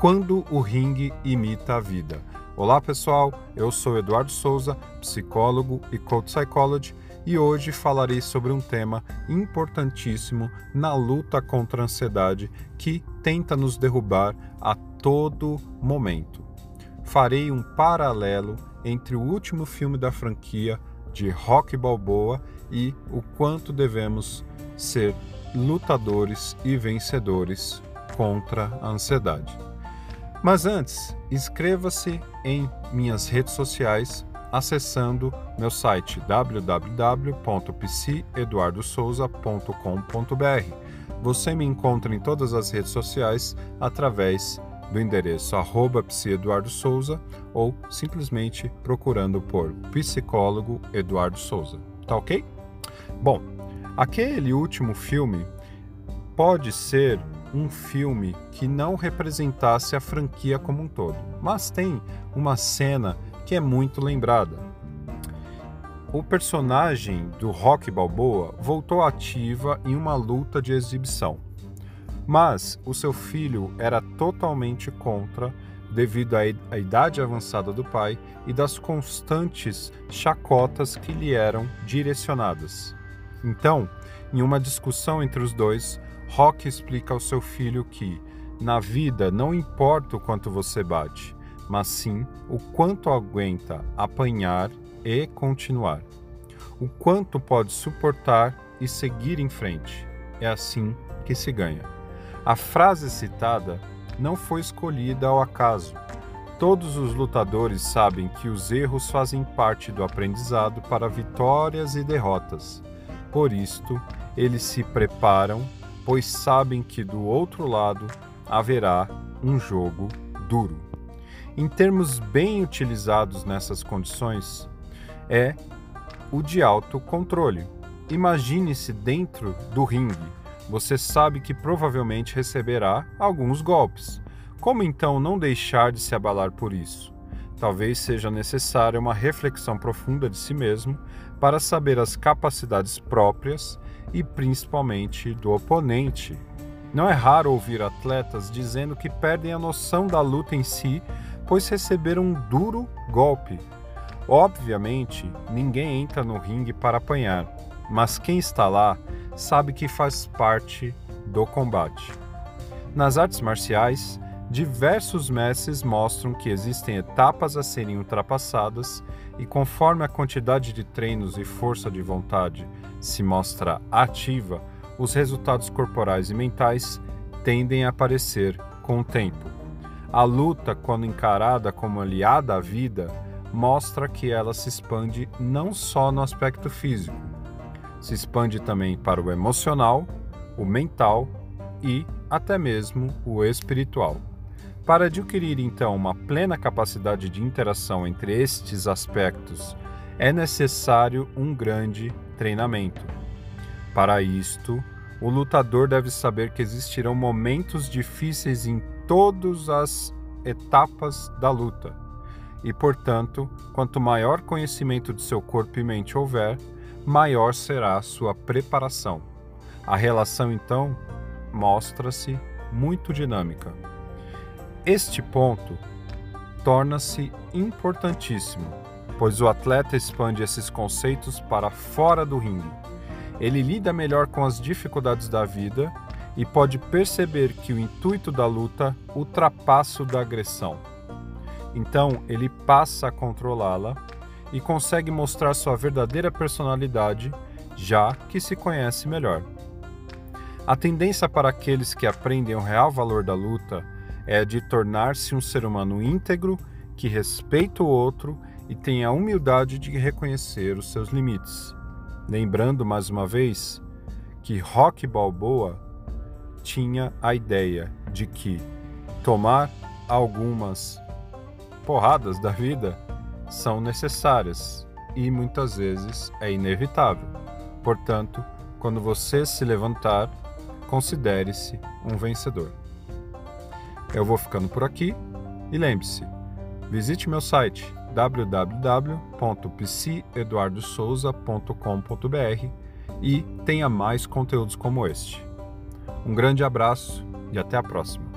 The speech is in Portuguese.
Quando o ringue imita a vida. Olá pessoal, eu sou Eduardo Souza, psicólogo e coach psychology, e hoje falarei sobre um tema importantíssimo na luta contra a ansiedade que tenta nos derrubar a todo momento. Farei um paralelo entre o último filme da franquia de Rock Balboa e o quanto devemos ser lutadores e vencedores contra a ansiedade. Mas antes, inscreva-se em minhas redes sociais acessando meu site www.pseduardosouza.com.br. Você me encontra em todas as redes sociais através do endereço arroba Souza ou simplesmente procurando por psicólogo Eduardo Souza. Tá ok? Bom, aquele último filme pode ser um filme que não representasse a franquia como um todo, mas tem uma cena que é muito lembrada. O personagem do Rock Balboa voltou ativa em uma luta de exibição, mas o seu filho era totalmente contra devido à idade avançada do pai e das constantes chacotas que lhe eram direcionadas. Então, em uma discussão entre os dois, Rock explica ao seu filho que, na vida, não importa o quanto você bate, mas sim o quanto aguenta apanhar e continuar. O quanto pode suportar e seguir em frente. É assim que se ganha. A frase citada não foi escolhida ao acaso. Todos os lutadores sabem que os erros fazem parte do aprendizado para vitórias e derrotas. Por isto, eles se preparam pois sabem que do outro lado haverá um jogo duro. Em termos bem utilizados nessas condições, é o de autocontrole. Imagine-se dentro do ringue. Você sabe que provavelmente receberá alguns golpes. Como então não deixar de se abalar por isso? Talvez seja necessária uma reflexão profunda de si mesmo para saber as capacidades próprias e principalmente do oponente. Não é raro ouvir atletas dizendo que perdem a noção da luta em si, pois receberam um duro golpe. Obviamente, ninguém entra no ringue para apanhar, mas quem está lá sabe que faz parte do combate. Nas artes marciais, diversos mestres mostram que existem etapas a serem ultrapassadas e, conforme a quantidade de treinos e força de vontade se mostra ativa, os resultados corporais e mentais tendem a aparecer com o tempo. A luta, quando encarada como aliada à vida, mostra que ela se expande não só no aspecto físico, se expande também para o emocional, o mental e até mesmo o espiritual. Para adquirir então uma plena capacidade de interação entre estes aspectos, é necessário um grande treinamento. Para isto, o lutador deve saber que existirão momentos difíceis em todas as etapas da luta. E, portanto, quanto maior conhecimento de seu corpo e mente houver, maior será a sua preparação. A relação, então, mostra-se muito dinâmica. Este ponto torna-se importantíssimo pois o atleta expande esses conceitos para fora do ringue. Ele lida melhor com as dificuldades da vida e pode perceber que o intuito da luta ultrapassa o da agressão. Então, ele passa a controlá-la e consegue mostrar sua verdadeira personalidade, já que se conhece melhor. A tendência para aqueles que aprendem o real valor da luta é de tornar-se um ser humano íntegro que respeita o outro e tenha a humildade de reconhecer os seus limites. Lembrando mais uma vez que Rock Balboa tinha a ideia de que tomar algumas porradas da vida são necessárias e muitas vezes é inevitável. Portanto, quando você se levantar, considere-se um vencedor. Eu vou ficando por aqui e lembre-se, visite meu site www.pseduardosouza.com.br e tenha mais conteúdos como este. Um grande abraço e até a próxima.